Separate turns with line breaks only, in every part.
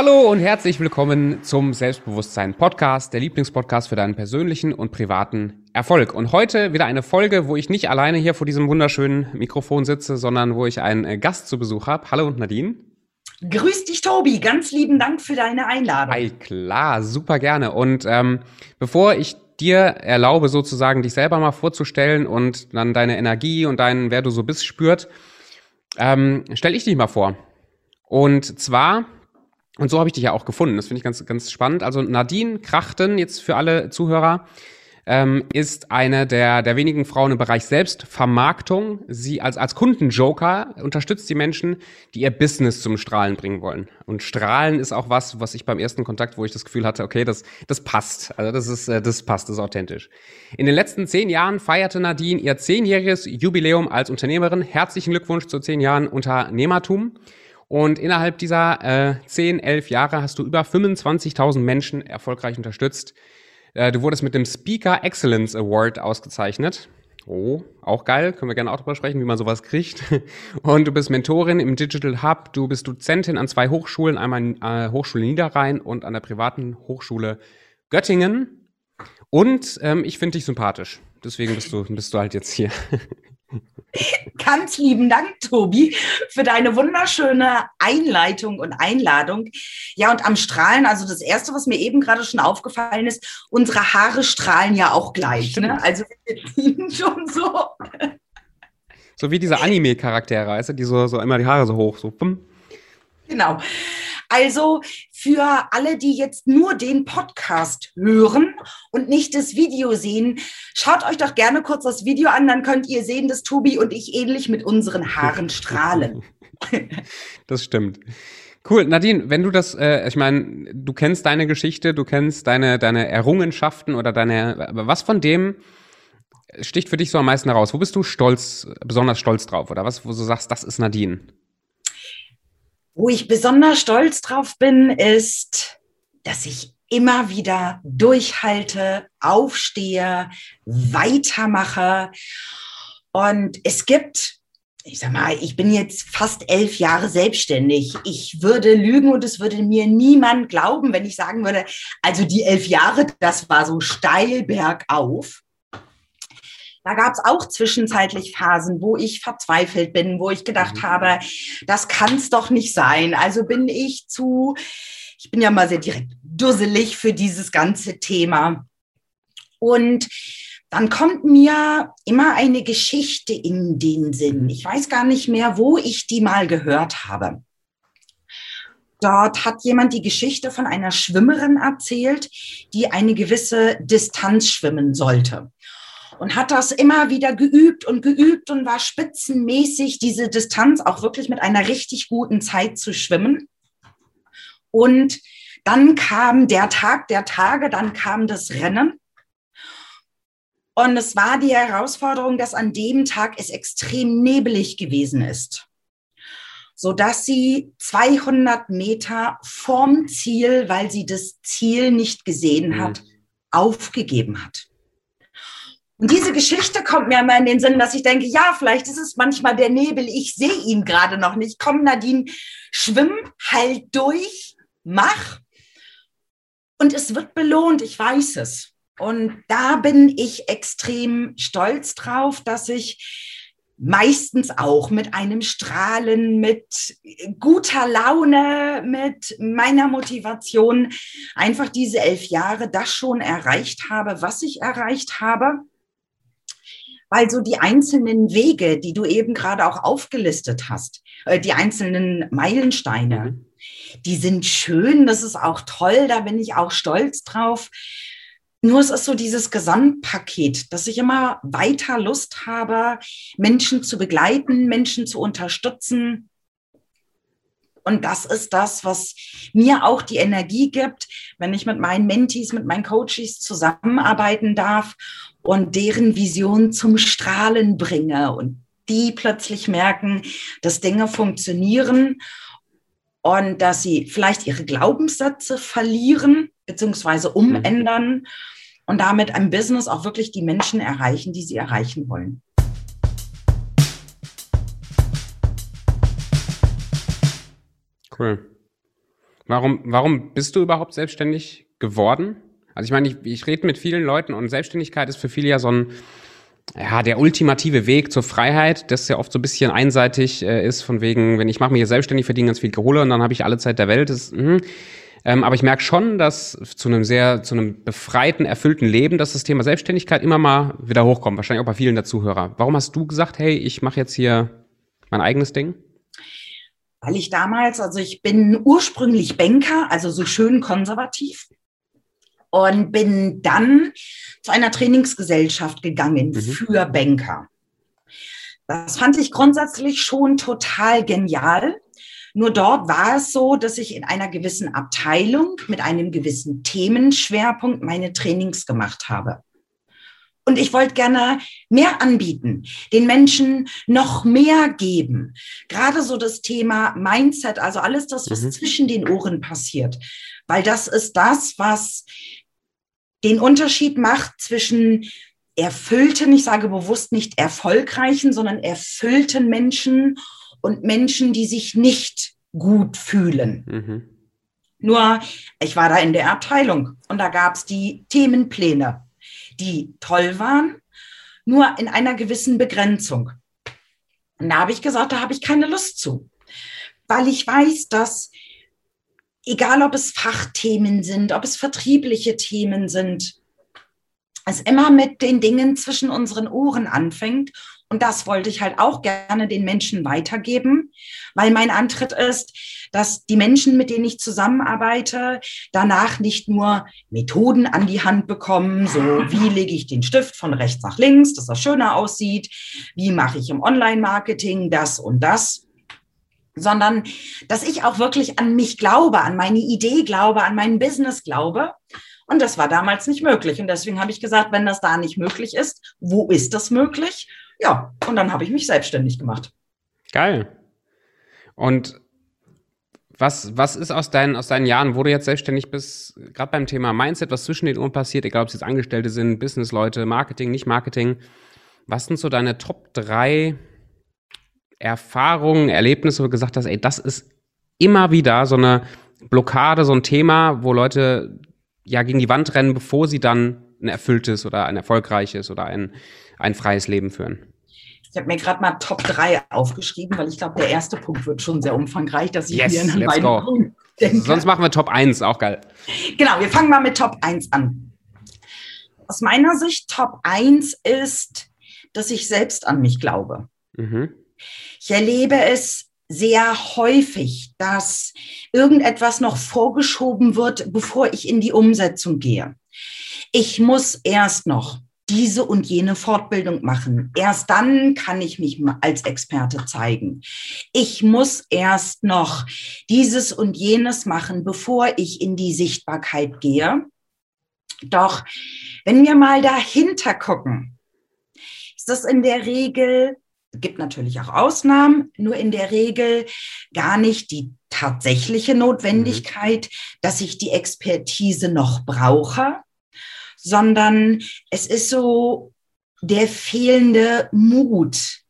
Hallo und herzlich willkommen zum Selbstbewusstsein Podcast, der Lieblingspodcast für deinen persönlichen und privaten Erfolg. Und heute wieder eine Folge, wo ich nicht alleine hier vor diesem wunderschönen Mikrofon sitze, sondern wo ich einen äh, Gast zu Besuch habe. Hallo Nadine.
Grüß dich, Tobi. Ganz lieben Dank für deine Einladung.
Hi, klar, super gerne. Und ähm, bevor ich dir erlaube, sozusagen dich selber mal vorzustellen und dann deine Energie und deinen, wer du so bist, spürt, ähm, stell ich dich mal vor. Und zwar und so habe ich dich ja auch gefunden. Das finde ich ganz, ganz spannend. Also Nadine Krachten, jetzt für alle Zuhörer, ähm, ist eine der, der wenigen Frauen im Bereich Selbstvermarktung. Sie als, als Kundenjoker unterstützt die Menschen, die ihr Business zum Strahlen bringen wollen. Und Strahlen ist auch was, was ich beim ersten Kontakt, wo ich das Gefühl hatte, okay, das, das passt. Also das ist, äh, das passt, das ist authentisch. In den letzten zehn Jahren feierte Nadine ihr zehnjähriges Jubiläum als Unternehmerin. Herzlichen Glückwunsch zu zehn Jahren Unternehmertum. Und innerhalb dieser äh, 10, 11 Jahre hast du über 25.000 Menschen erfolgreich unterstützt. Äh, du wurdest mit dem Speaker Excellence Award ausgezeichnet. Oh, auch geil. Können wir gerne auch drüber sprechen, wie man sowas kriegt. Und du bist Mentorin im Digital Hub. Du bist Dozentin an zwei Hochschulen, einmal an äh, Hochschule Niederrhein und an der privaten Hochschule Göttingen. Und ähm, ich finde dich sympathisch. Deswegen bist du, bist du halt jetzt hier.
Ganz lieben Dank, Tobi, für deine wunderschöne Einleitung und Einladung. Ja, und am Strahlen, also das Erste, was mir eben gerade schon aufgefallen ist, unsere Haare strahlen ja auch gleich. Ne? Also schon so.
So wie diese Anime-Charaktere, weißt du, die so, so immer die Haare so hoch, so.
Genau. Also für alle, die jetzt nur den Podcast hören und nicht das Video sehen, schaut euch doch gerne kurz das Video an, dann könnt ihr sehen, dass Tobi und ich ähnlich mit unseren Haaren strahlen.
Das stimmt. Cool, Nadine, wenn du das, äh, ich meine, du kennst deine Geschichte, du kennst deine, deine Errungenschaften oder deine, was von dem sticht für dich so am meisten heraus? Wo bist du stolz, besonders stolz drauf? Oder was, wo du sagst, das ist Nadine?
Wo ich besonders stolz drauf bin, ist, dass ich immer wieder durchhalte, aufstehe, weitermache. Und es gibt, ich sag mal, ich bin jetzt fast elf Jahre selbstständig. Ich würde lügen und es würde mir niemand glauben, wenn ich sagen würde, also die elf Jahre, das war so steil bergauf. Da gab es auch zwischenzeitlich Phasen, wo ich verzweifelt bin, wo ich gedacht mhm. habe, das kann es doch nicht sein. Also bin ich zu, ich bin ja mal sehr direkt, dusselig für dieses ganze Thema. Und dann kommt mir immer eine Geschichte in den Sinn. Ich weiß gar nicht mehr, wo ich die mal gehört habe. Dort hat jemand die Geschichte von einer Schwimmerin erzählt, die eine gewisse Distanz schwimmen sollte und hat das immer wieder geübt und geübt und war spitzenmäßig, diese Distanz auch wirklich mit einer richtig guten Zeit zu schwimmen. Und dann kam der Tag der Tage, dann kam das Rennen. Und es war die Herausforderung, dass an dem Tag es extrem nebelig gewesen ist, sodass sie 200 Meter vorm Ziel, weil sie das Ziel nicht gesehen hat, mhm. aufgegeben hat. Und diese Geschichte kommt mir immer in den Sinn, dass ich denke, ja, vielleicht ist es manchmal der Nebel, ich sehe ihn gerade noch nicht. Komm, Nadine, schwimm, halt durch, mach. Und es wird belohnt, ich weiß es. Und da bin ich extrem stolz drauf, dass ich meistens auch mit einem Strahlen, mit guter Laune, mit meiner Motivation einfach diese elf Jahre das schon erreicht habe, was ich erreicht habe weil so die einzelnen Wege, die du eben gerade auch aufgelistet hast, äh, die einzelnen Meilensteine, mhm. die sind schön, das ist auch toll, da bin ich auch stolz drauf. Nur es ist so dieses Gesamtpaket, dass ich immer weiter Lust habe, Menschen zu begleiten, Menschen zu unterstützen. Und das ist das, was mir auch die Energie gibt, wenn ich mit meinen Mentees, mit meinen Coaches zusammenarbeiten darf und deren Vision zum Strahlen bringe und die plötzlich merken, dass Dinge funktionieren und dass sie vielleicht ihre Glaubenssätze verlieren bzw. umändern mhm. und damit ein Business auch wirklich die Menschen erreichen, die sie erreichen wollen.
Cool. Warum, warum bist du überhaupt selbstständig geworden? Also ich meine, ich, ich rede mit vielen Leuten und Selbstständigkeit ist für viele ja so ein, ja, der ultimative Weg zur Freiheit, das ja oft so ein bisschen einseitig äh, ist, von wegen, wenn ich mache mich hier selbstständig, verdiene ganz viel Kohle und dann habe ich alle Zeit der Welt. Das, mh. Ähm, aber ich merke schon, dass zu einem sehr, zu einem befreiten, erfüllten Leben, dass das Thema Selbstständigkeit immer mal wieder hochkommt. Wahrscheinlich auch bei vielen der Zuhörer. Warum hast du gesagt, hey, ich mache jetzt hier mein eigenes Ding?
Weil ich damals, also ich bin ursprünglich Banker, also so schön konservativ und bin dann zu einer Trainingsgesellschaft gegangen mhm. für Banker. Das fand ich grundsätzlich schon total genial. Nur dort war es so, dass ich in einer gewissen Abteilung mit einem gewissen Themenschwerpunkt meine Trainings gemacht habe. Und ich wollte gerne mehr anbieten, den Menschen noch mehr geben. Gerade so das Thema Mindset, also alles das, was mhm. zwischen den Ohren passiert. Weil das ist das, was den Unterschied macht zwischen erfüllten, ich sage bewusst nicht erfolgreichen, sondern erfüllten Menschen und Menschen, die sich nicht gut fühlen. Mhm. Nur, ich war da in der Abteilung und da gab es die Themenpläne, die toll waren, nur in einer gewissen Begrenzung. Und da habe ich gesagt, da habe ich keine Lust zu, weil ich weiß, dass egal ob es Fachthemen sind, ob es vertriebliche Themen sind, es immer mit den Dingen zwischen unseren Ohren anfängt und das wollte ich halt auch gerne den Menschen weitergeben, weil mein Antritt ist, dass die Menschen, mit denen ich zusammenarbeite, danach nicht nur Methoden an die Hand bekommen, so wie lege ich den Stift von rechts nach links, dass das schöner aussieht, wie mache ich im Online-Marketing das und das, sondern dass ich auch wirklich an mich glaube, an meine Idee glaube, an mein Business glaube. Und das war damals nicht möglich. Und deswegen habe ich gesagt, wenn das da nicht möglich ist, wo ist das möglich? Ja, und dann habe ich mich selbstständig gemacht.
Geil. Und was, was ist aus deinen, aus deinen Jahren, wo du jetzt selbstständig bist, gerade beim Thema Mindset, was zwischen den Ohren passiert, egal ob es jetzt Angestellte sind, Businessleute, Marketing, nicht Marketing, was sind so deine Top 3 Erfahrungen, Erlebnisse, wo du gesagt hast, ey, das ist immer wieder so eine Blockade, so ein Thema, wo Leute ja gegen die Wand rennen, bevor sie dann ein erfülltes oder ein erfolgreiches oder ein, ein freies Leben führen?
Ich habe mir gerade mal Top 3 aufgeschrieben, weil ich glaube, der erste Punkt wird schon sehr umfangreich, dass ich yes, hier in let's
go. denke. Sonst machen wir Top 1, auch geil.
Genau, wir fangen mal mit Top 1 an. Aus meiner Sicht, Top 1 ist, dass ich selbst an mich glaube. Mhm. Ich erlebe es sehr häufig, dass irgendetwas noch vorgeschoben wird, bevor ich in die Umsetzung gehe. Ich muss erst noch diese und jene Fortbildung machen. Erst dann kann ich mich als Experte zeigen. Ich muss erst noch dieses und jenes machen, bevor ich in die Sichtbarkeit gehe. Doch wenn wir mal dahinter gucken, ist das in der Regel gibt natürlich auch Ausnahmen, nur in der Regel gar nicht die tatsächliche Notwendigkeit, mhm. dass ich die Expertise noch brauche, sondern es ist so der fehlende Mut,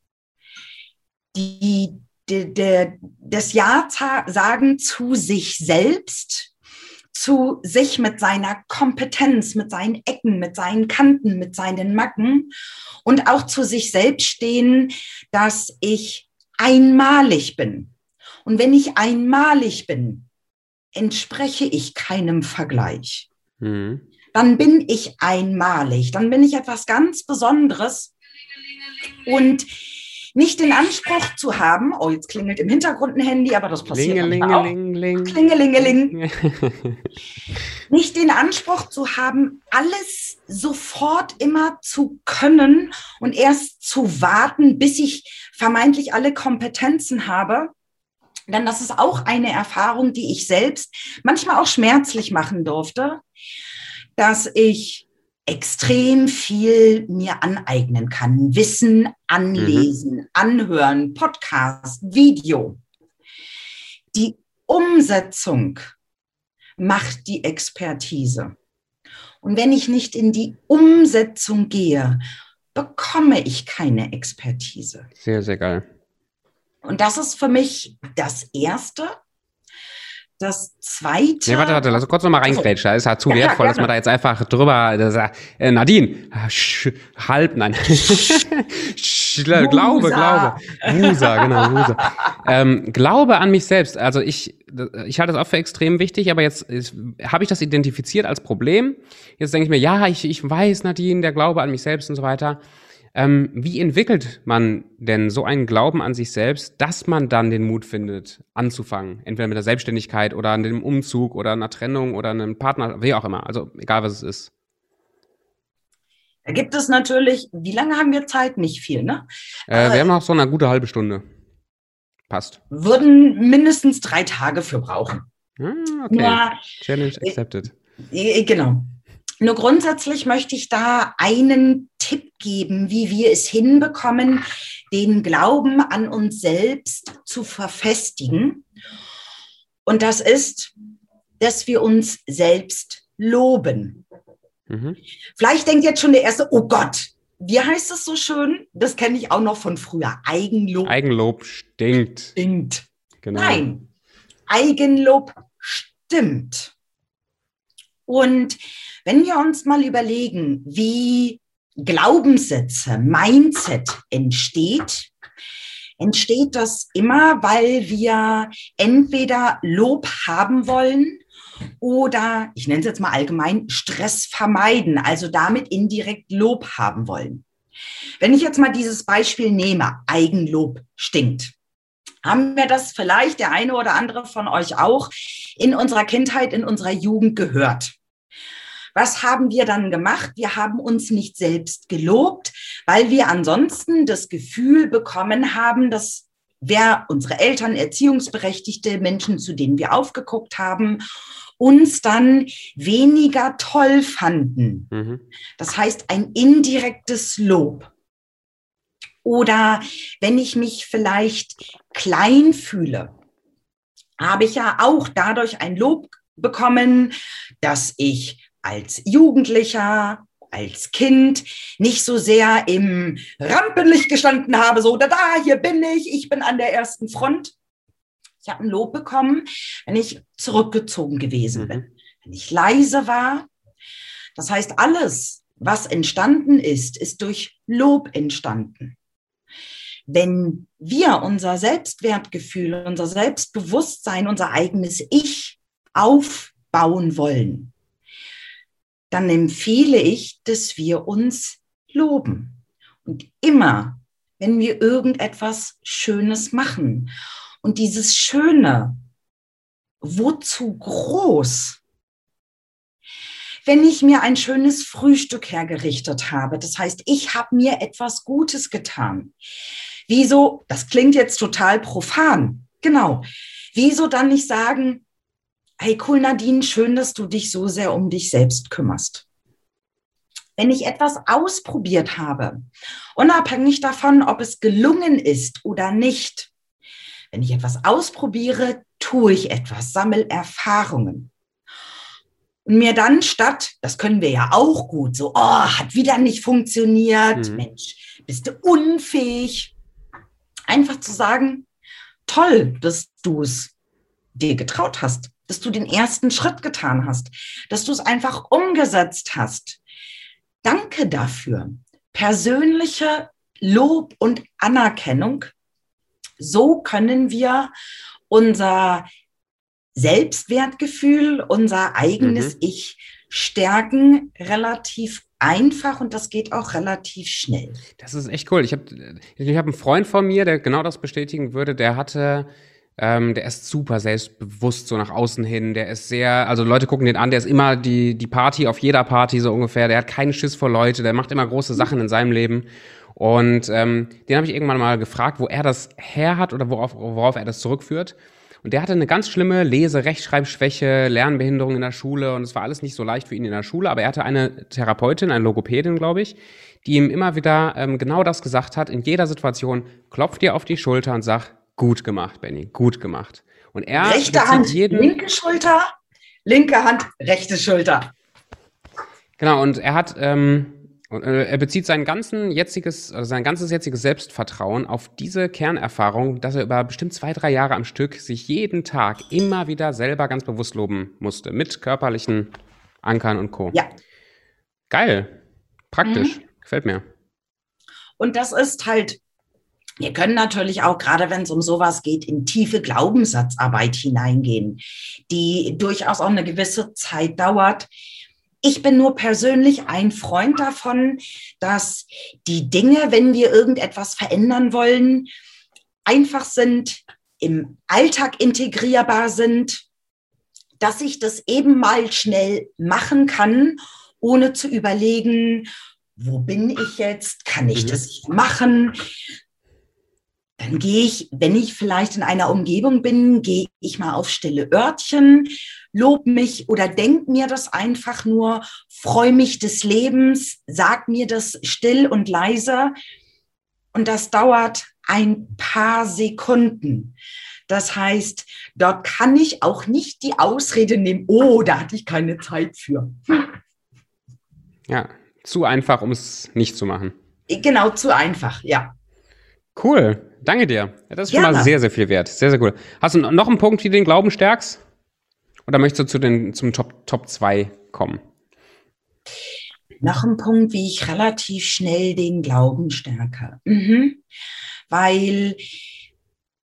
die, die, der, das Ja sagen zu sich selbst, zu sich mit seiner Kompetenz, mit seinen Ecken, mit seinen Kanten, mit seinen Macken und auch zu sich selbst stehen, dass ich einmalig bin. Und wenn ich einmalig bin, entspreche ich keinem Vergleich. Mhm. Dann bin ich einmalig, dann bin ich etwas ganz Besonderes. Und nicht den Anspruch zu haben, oh, jetzt klingelt im Hintergrund ein Handy, aber das passiert Klingelingeling. Klingelingeling. nicht den Anspruch zu haben, alles sofort immer zu können und erst zu warten, bis ich vermeintlich alle Kompetenzen habe. Denn das ist auch eine Erfahrung, die ich selbst manchmal auch schmerzlich machen durfte, dass ich extrem viel mir aneignen kann. Wissen anlesen, mhm. anhören, Podcast, Video. Die Umsetzung macht die Expertise. Und wenn ich nicht in die Umsetzung gehe, bekomme ich keine Expertise.
Sehr, sehr geil.
Und das ist für mich das Erste. Das zweite.
Nee, warte, warte, lass uns kurz nochmal reingrätschen. Das ist halt zu ja, wertvoll, ja, dass man da jetzt einfach drüber, das, äh, Nadine, sch, halb, nein. sch, glaube, glaube. Musa, genau, Musa. Ähm, glaube an mich selbst. Also ich, ich halte das auch für extrem wichtig, aber jetzt habe ich das identifiziert als Problem. Jetzt denke ich mir, ja, ich, ich weiß, Nadine, der Glaube an mich selbst und so weiter. Ähm, wie entwickelt man denn so einen Glauben an sich selbst, dass man dann den Mut findet, anzufangen? Entweder mit der Selbstständigkeit oder einem Umzug oder einer Trennung oder einem Partner, wie auch immer. Also egal, was es ist.
Da gibt es natürlich, wie lange haben wir Zeit? Nicht viel, ne?
Äh, wir haben noch so eine gute halbe Stunde. Passt.
Würden mindestens drei Tage für brauchen.
Ah, okay. Ja, Challenge accepted.
Äh, genau. Nur grundsätzlich möchte ich da einen Tipp geben, wie wir es hinbekommen, den Glauben an uns selbst zu verfestigen. Und das ist, dass wir uns selbst loben. Mhm. Vielleicht denkt jetzt schon der erste, oh Gott, wie heißt es so schön? Das kenne ich auch noch von früher. Eigenlob.
Eigenlob stinkt.
Stinkt. Genau. Nein, Eigenlob stimmt. Und wenn wir uns mal überlegen, wie Glaubenssätze, Mindset entsteht, entsteht das immer, weil wir entweder Lob haben wollen oder, ich nenne es jetzt mal allgemein, Stress vermeiden, also damit indirekt Lob haben wollen. Wenn ich jetzt mal dieses Beispiel nehme, Eigenlob stinkt, haben wir das vielleicht der eine oder andere von euch auch in unserer Kindheit, in unserer Jugend gehört. Was haben wir dann gemacht? Wir haben uns nicht selbst gelobt, weil wir ansonsten das Gefühl bekommen haben, dass wer unsere Eltern, erziehungsberechtigte Menschen, zu denen wir aufgeguckt haben, uns dann weniger toll fanden. Mhm. Das heißt, ein indirektes Lob. Oder wenn ich mich vielleicht klein fühle, habe ich ja auch dadurch ein Lob bekommen, dass ich als Jugendlicher, als Kind nicht so sehr im Rampenlicht gestanden habe, so, da, da, hier bin ich, ich bin an der ersten Front. Ich habe ein Lob bekommen, wenn ich zurückgezogen gewesen mhm. bin, wenn ich leise war. Das heißt, alles, was entstanden ist, ist durch Lob entstanden. Wenn wir unser Selbstwertgefühl, unser Selbstbewusstsein, unser eigenes Ich aufbauen wollen, dann empfehle ich, dass wir uns loben. Und immer, wenn wir irgendetwas Schönes machen und dieses Schöne, wozu groß? Wenn ich mir ein schönes Frühstück hergerichtet habe, das heißt, ich habe mir etwas Gutes getan. Wieso, das klingt jetzt total profan, genau. Wieso dann nicht sagen, hey cool Nadine, schön, dass du dich so sehr um dich selbst kümmerst. Wenn ich etwas ausprobiert habe, unabhängig davon, ob es gelungen ist oder nicht, wenn ich etwas ausprobiere, tue ich etwas, sammle Erfahrungen. Und mir dann statt, das können wir ja auch gut, so, oh, hat wieder nicht funktioniert, mhm. Mensch, bist du unfähig, einfach zu sagen, toll, dass du es dir getraut hast dass du den ersten Schritt getan hast, dass du es einfach umgesetzt hast. Danke dafür. Persönliche Lob und Anerkennung. So können wir unser Selbstwertgefühl, unser eigenes mhm. Ich stärken, relativ einfach und das geht auch relativ schnell.
Das ist echt cool. Ich habe ich hab einen Freund von mir, der genau das bestätigen würde. Der hatte ähm, der ist super selbstbewusst so nach außen hin. Der ist sehr, also Leute gucken den an, der ist immer die, die Party auf jeder Party so ungefähr. Der hat keinen Schiss vor Leute, der macht immer große Sachen in seinem Leben. Und ähm, den habe ich irgendwann mal gefragt, wo er das her hat oder worauf, worauf er das zurückführt. Und der hatte eine ganz schlimme Lese-, Rechtschreibschwäche, Lernbehinderung in der Schule und es war alles nicht so leicht für ihn in der Schule. Aber er hatte eine Therapeutin, eine Logopädin, glaube ich, die ihm immer wieder ähm, genau das gesagt hat. In jeder Situation klopft dir auf die Schulter und sagt, Gut gemacht, Benny, gut gemacht.
Und er rechte Hand, jeden linke Schulter, linke Hand, rechte Schulter.
Genau, und er hat, ähm, äh, er bezieht sein ganzen jetziges, also sein ganzes jetziges Selbstvertrauen auf diese Kernerfahrung, dass er über bestimmt zwei, drei Jahre am Stück sich jeden Tag immer wieder selber ganz bewusst loben musste, mit körperlichen Ankern und Co.
Ja.
Geil. Praktisch. Mhm. Gefällt mir.
Und das ist halt, wir können natürlich auch, gerade wenn es um sowas geht, in tiefe Glaubenssatzarbeit hineingehen, die durchaus auch eine gewisse Zeit dauert. Ich bin nur persönlich ein Freund davon, dass die Dinge, wenn wir irgendetwas verändern wollen, einfach sind, im Alltag integrierbar sind, dass ich das eben mal schnell machen kann, ohne zu überlegen, wo bin ich jetzt? Kann ich mhm. das machen? Dann gehe ich, wenn ich vielleicht in einer Umgebung bin, gehe ich mal auf stille Örtchen, lob mich oder denk mir das einfach nur, freue mich des Lebens, sag mir das still und leise. Und das dauert ein paar Sekunden. Das heißt, dort kann ich auch nicht die Ausrede nehmen, oh, da hatte ich keine Zeit für.
Ja, zu einfach, um es nicht zu machen.
Genau, zu einfach, ja.
Cool, danke dir. Das ist schon mal sehr, sehr viel wert. Sehr, sehr cool. Hast du noch einen Punkt, wie du den Glauben stärkst? Oder möchtest du zu den, zum Top, Top 2 kommen?
Noch ein Punkt, wie ich relativ schnell den Glauben stärke. Mhm. Weil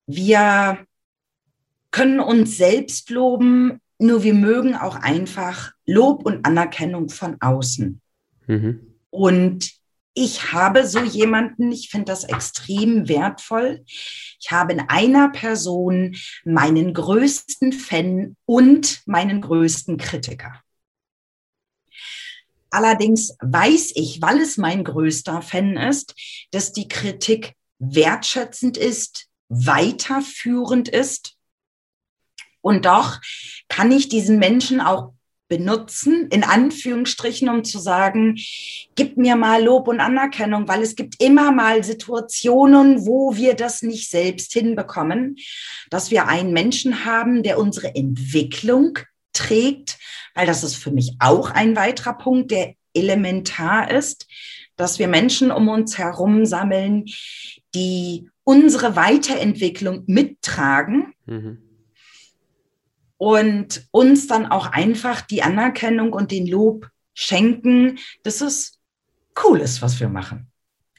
wir können uns selbst loben, nur wir mögen auch einfach Lob und Anerkennung von außen. Mhm. Und ich habe so jemanden, ich finde das extrem wertvoll. Ich habe in einer Person meinen größten Fan und meinen größten Kritiker. Allerdings weiß ich, weil es mein größter Fan ist, dass die Kritik wertschätzend ist, weiterführend ist. Und doch kann ich diesen Menschen auch benutzen, in Anführungsstrichen, um zu sagen, gib mir mal Lob und Anerkennung, weil es gibt immer mal Situationen, wo wir das nicht selbst hinbekommen, dass wir einen Menschen haben, der unsere Entwicklung trägt, weil das ist für mich auch ein weiterer Punkt, der elementar ist, dass wir Menschen um uns herum sammeln, die unsere Weiterentwicklung mittragen. Mhm und uns dann auch einfach die Anerkennung und den Lob schenken, dass es cool ist, was wir machen.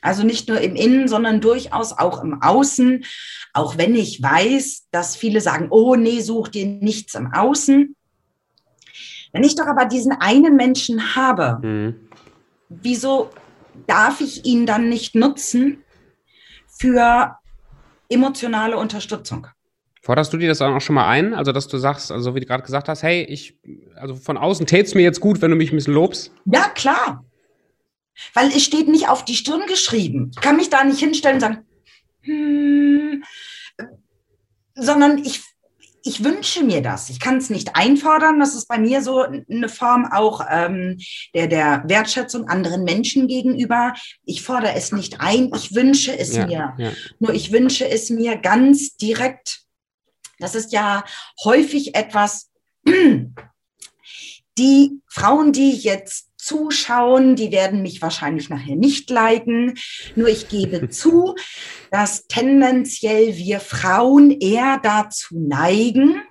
Also nicht nur im Innen, sondern durchaus auch im Außen. Auch wenn ich weiß, dass viele sagen, oh nee, such dir nichts im Außen. Wenn ich doch aber diesen einen Menschen habe, mhm. wieso darf ich ihn dann nicht nutzen für emotionale Unterstützung?
Forderst du dir das auch schon mal ein? Also, dass du sagst, also wie du gerade gesagt hast, hey, ich, also von außen tät's mir jetzt gut, wenn du mich ein bisschen lobst?
Ja, klar. Weil es steht nicht auf die Stirn geschrieben. Ich kann mich da nicht hinstellen und sagen, hm, sondern ich, ich wünsche mir das. Ich kann es nicht einfordern. Das ist bei mir so eine Form auch ähm, der, der Wertschätzung anderen Menschen gegenüber. Ich fordere es nicht ein, ich wünsche es ja, mir. Ja. Nur ich wünsche es mir ganz direkt das ist ja häufig etwas, die Frauen, die jetzt zuschauen, die werden mich wahrscheinlich nachher nicht liken. Nur ich gebe zu, dass tendenziell wir Frauen eher dazu neigen,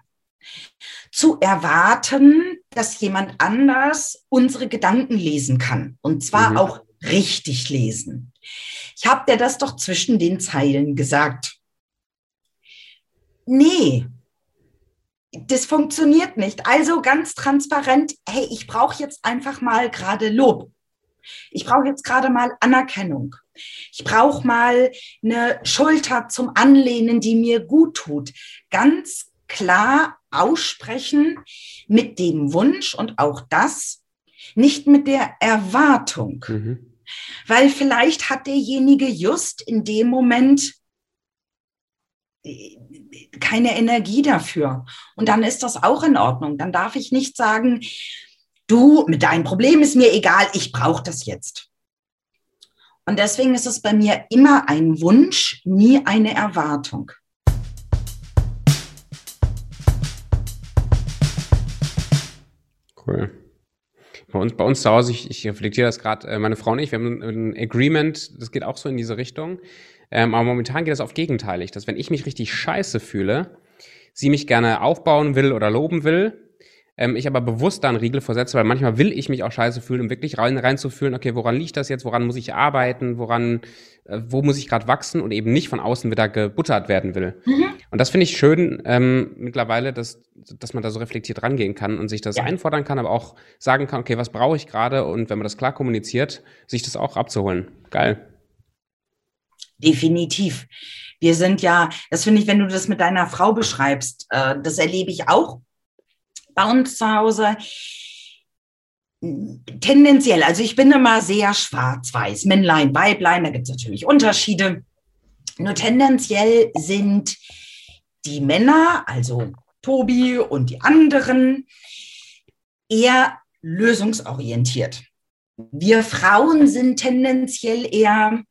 zu erwarten, dass jemand anders unsere Gedanken lesen kann. Und zwar mhm. auch richtig lesen. Ich habe dir das doch zwischen den Zeilen gesagt nee, das funktioniert nicht. Also ganz transparent, hey, ich brauche jetzt einfach mal gerade Lob. Ich brauche jetzt gerade mal Anerkennung. Ich brauche mal eine Schulter zum Anlehnen, die mir gut tut. Ganz klar aussprechen mit dem Wunsch und auch das, nicht mit der Erwartung. Mhm. Weil vielleicht hat derjenige just in dem Moment keine Energie dafür. Und dann ist das auch in Ordnung. Dann darf ich nicht sagen, du, mit deinem Problem ist mir egal, ich brauche das jetzt. Und deswegen ist es bei mir immer ein Wunsch, nie eine Erwartung.
Cool. Bei uns, bei uns zu Hause, ich, ich reflektiere das gerade, äh, meine Frau und ich, wir haben ein Agreement, das geht auch so in diese Richtung. Ähm, aber momentan geht das oft gegenteilig, dass wenn ich mich richtig scheiße fühle, sie mich gerne aufbauen will oder loben will, ähm, ich aber bewusst da einen Riegel vorsetze, weil manchmal will ich mich auch scheiße fühlen, um wirklich rein, reinzufühlen, okay, woran liegt das jetzt, woran muss ich arbeiten, woran, äh, wo muss ich gerade wachsen und eben nicht von außen wieder gebuttert werden will. Mhm. Und das finde ich schön ähm, mittlerweile, dass, dass man da so reflektiert rangehen kann und sich das ja. einfordern kann, aber auch sagen kann, okay, was brauche ich gerade und wenn man das klar kommuniziert, sich das auch abzuholen. Geil.
Definitiv. Wir sind ja, das finde ich, wenn du das mit deiner Frau beschreibst, äh, das erlebe ich auch bei uns zu Hause. Tendenziell, also ich bin immer sehr schwarz-weiß, Männlein, Weiblein, da gibt es natürlich Unterschiede. Nur tendenziell sind die Männer, also Tobi und die anderen, eher lösungsorientiert. Wir Frauen sind tendenziell eher,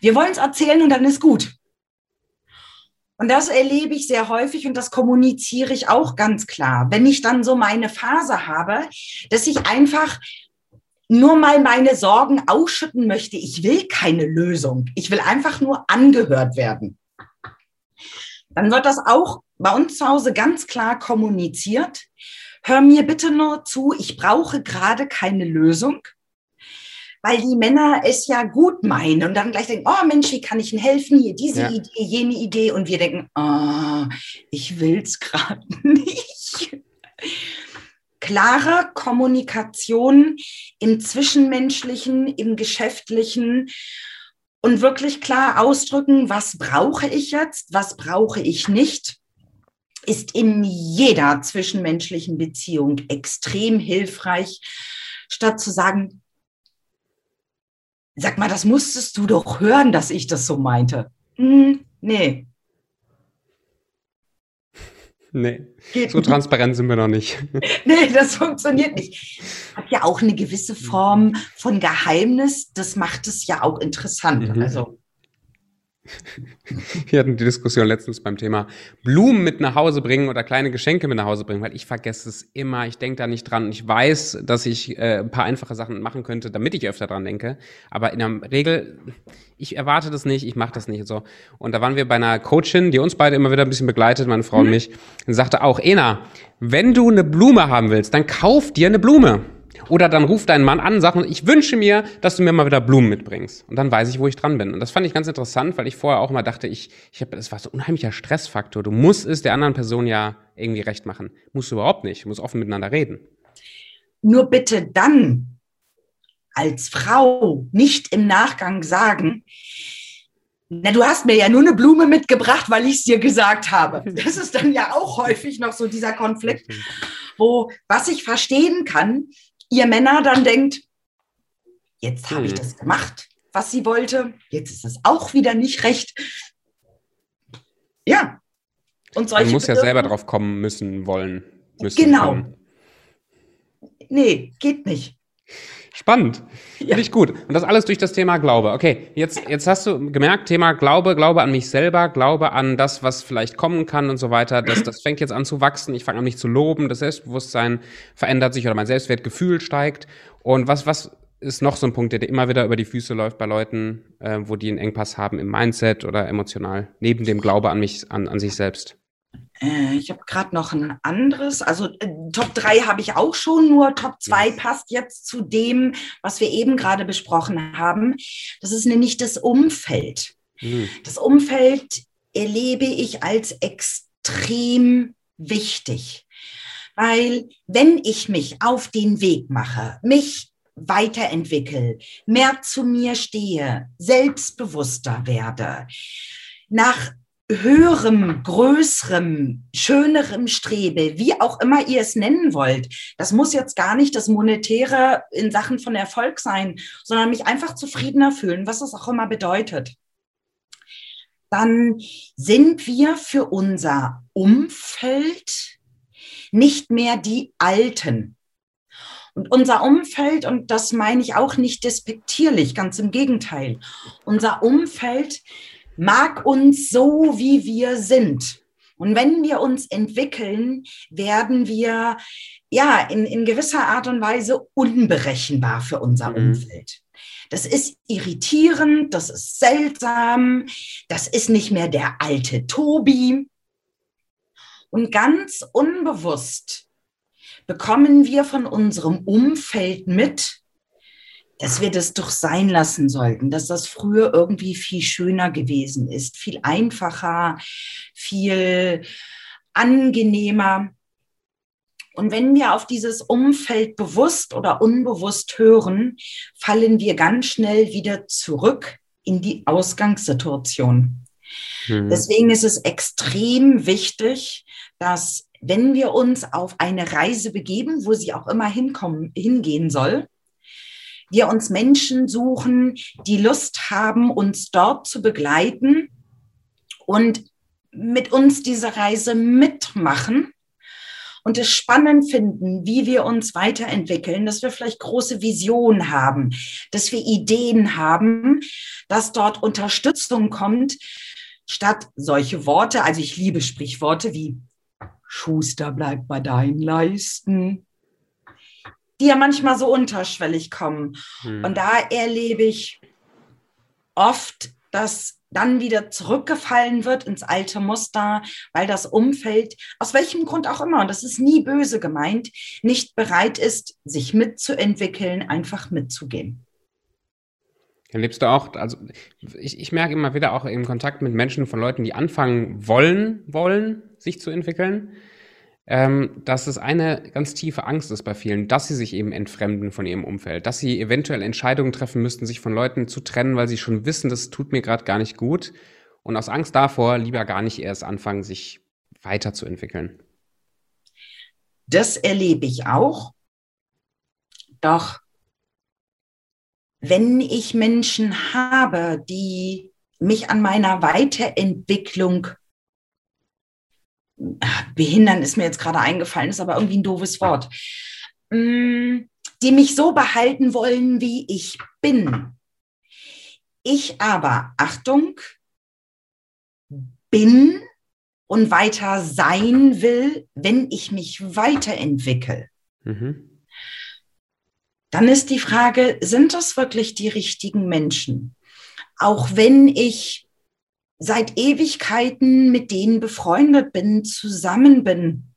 wir wollen es erzählen und dann ist gut. Und das erlebe ich sehr häufig und das kommuniziere ich auch ganz klar. Wenn ich dann so meine Phase habe, dass ich einfach nur mal meine Sorgen ausschütten möchte. Ich will keine Lösung. Ich will einfach nur angehört werden. Dann wird das auch bei uns zu Hause ganz klar kommuniziert. Hör mir bitte nur zu, ich brauche gerade keine Lösung weil die Männer es ja gut meinen und dann gleich denken, oh Mensch, wie kann ich Ihnen helfen? Hier diese ja. Idee, jene Idee und wir denken, oh, ich will es gerade nicht. Klare Kommunikation im Zwischenmenschlichen, im Geschäftlichen und wirklich klar ausdrücken, was brauche ich jetzt, was brauche ich nicht, ist in jeder zwischenmenschlichen Beziehung extrem hilfreich, statt zu sagen, Sag mal, das musstest du doch hören, dass ich das so meinte. Hm, nee.
Nee, Geht so nicht. transparent sind wir noch nicht.
nee, das funktioniert nicht. Hat ja auch eine gewisse Form von Geheimnis. Das macht es ja auch interessant. Mhm. Also
Wir hatten die Diskussion letztens beim Thema Blumen mit nach Hause bringen oder kleine Geschenke mit nach Hause bringen, weil ich vergesse es immer, ich denke da nicht dran. Ich weiß, dass ich äh, ein paar einfache Sachen machen könnte, damit ich öfter dran denke. Aber in der Regel, ich erwarte das nicht, ich mache das nicht und so. Und da waren wir bei einer Coachin, die uns beide immer wieder ein bisschen begleitet, meine Frau mhm. und mich, und sagte auch, Ena, wenn du eine Blume haben willst, dann kauf dir eine Blume. Oder dann ruft dein Mann an und sagt, ich wünsche mir, dass du mir mal wieder Blumen mitbringst. Und dann weiß ich, wo ich dran bin. Und das fand ich ganz interessant, weil ich vorher auch immer dachte, ich, ich habe, das war so ein unheimlicher Stressfaktor. Du musst es der anderen Person ja irgendwie recht machen. Musst du überhaupt nicht. Du musst offen miteinander reden.
Nur bitte dann als Frau nicht im Nachgang sagen, na, du hast mir ja nur eine Blume mitgebracht, weil ich es dir gesagt habe. Das ist dann ja auch häufig noch so dieser Konflikt, wo, was ich verstehen kann, ihr Männer dann denkt, jetzt habe ich hm. das gemacht, was sie wollte, jetzt ist es auch wieder nicht recht. Ja.
Und solche Man muss ja selber drauf kommen müssen, wollen. Müssen,
genau. Können. Nee, geht nicht.
Spannend. Ja. Finde ich gut. Und das alles durch das Thema Glaube. Okay, jetzt, jetzt hast du gemerkt, Thema Glaube, Glaube an mich selber, Glaube an das, was vielleicht kommen kann und so weiter. Das, das fängt jetzt an zu wachsen. Ich fange an, mich zu loben. Das Selbstbewusstsein verändert sich oder mein Selbstwertgefühl steigt. Und was, was ist noch so ein Punkt, der dir immer wieder über die Füße läuft bei Leuten, äh, wo die einen Engpass haben im Mindset oder emotional, neben dem Glaube an mich, an, an sich selbst?
Äh, ich habe gerade noch ein anderes. Also äh, Top 3 habe ich auch schon, nur Top 2 passt jetzt zu dem, was wir eben gerade besprochen haben. Das ist nämlich das Umfeld. Mhm. Das Umfeld erlebe ich als extrem wichtig. Weil wenn ich mich auf den Weg mache, mich weiterentwickle, mehr zu mir stehe, selbstbewusster werde, nach höherem, größerem, schönerem strebe, wie auch immer ihr es nennen wollt. Das muss jetzt gar nicht das Monetäre in Sachen von Erfolg sein, sondern mich einfach zufriedener fühlen, was das auch immer bedeutet. Dann sind wir für unser Umfeld nicht mehr die Alten. Und unser Umfeld, und das meine ich auch nicht despektierlich, ganz im Gegenteil, unser Umfeld mag uns so, wie wir sind. Und wenn wir uns entwickeln, werden wir ja in, in gewisser Art und Weise unberechenbar für unser mhm. Umfeld. Das ist irritierend, das ist seltsam, das ist nicht mehr der alte Tobi. Und ganz unbewusst bekommen wir von unserem Umfeld mit, dass wir das doch sein lassen sollten, dass das früher irgendwie viel schöner gewesen ist, viel einfacher, viel angenehmer. Und wenn wir auf dieses Umfeld bewusst oder unbewusst hören, fallen wir ganz schnell wieder zurück in die Ausgangssituation. Mhm. Deswegen ist es extrem wichtig, dass wenn wir uns auf eine Reise begeben, wo sie auch immer hinkommen, hingehen soll, wir uns Menschen suchen, die Lust haben, uns dort zu begleiten und mit uns diese Reise mitmachen und es spannend finden, wie wir uns weiterentwickeln, dass wir vielleicht große Visionen haben, dass wir Ideen haben, dass dort Unterstützung kommt, statt solche Worte, also ich liebe Sprichworte wie Schuster bleibt bei deinen Leisten, die ja manchmal so unterschwellig kommen. Hm. Und da erlebe ich oft, dass dann wieder zurückgefallen wird ins alte Muster, weil das Umfeld, aus welchem Grund auch immer, und das ist nie böse gemeint, nicht bereit ist, sich mitzuentwickeln, einfach mitzugehen.
Erlebst du auch, also ich, ich merke immer wieder auch im Kontakt mit Menschen von Leuten, die anfangen wollen, wollen, sich zu entwickeln, ähm, dass es eine ganz tiefe Angst ist bei vielen, dass sie sich eben entfremden von ihrem Umfeld, dass sie eventuell Entscheidungen treffen müssten, sich von Leuten zu trennen, weil sie schon wissen, das tut mir gerade gar nicht gut. Und aus Angst davor lieber gar nicht erst anfangen, sich weiterzuentwickeln.
Das erlebe ich auch. Doch wenn ich Menschen habe, die mich an meiner Weiterentwicklung behindern ist mir jetzt gerade eingefallen, ist aber irgendwie ein doofes Wort, mm, die mich so behalten wollen, wie ich bin. Ich aber, Achtung, bin und weiter sein will, wenn ich mich weiterentwickle. Mhm. Dann ist die Frage, sind das wirklich die richtigen Menschen? Auch wenn ich seit Ewigkeiten mit denen befreundet bin, zusammen bin,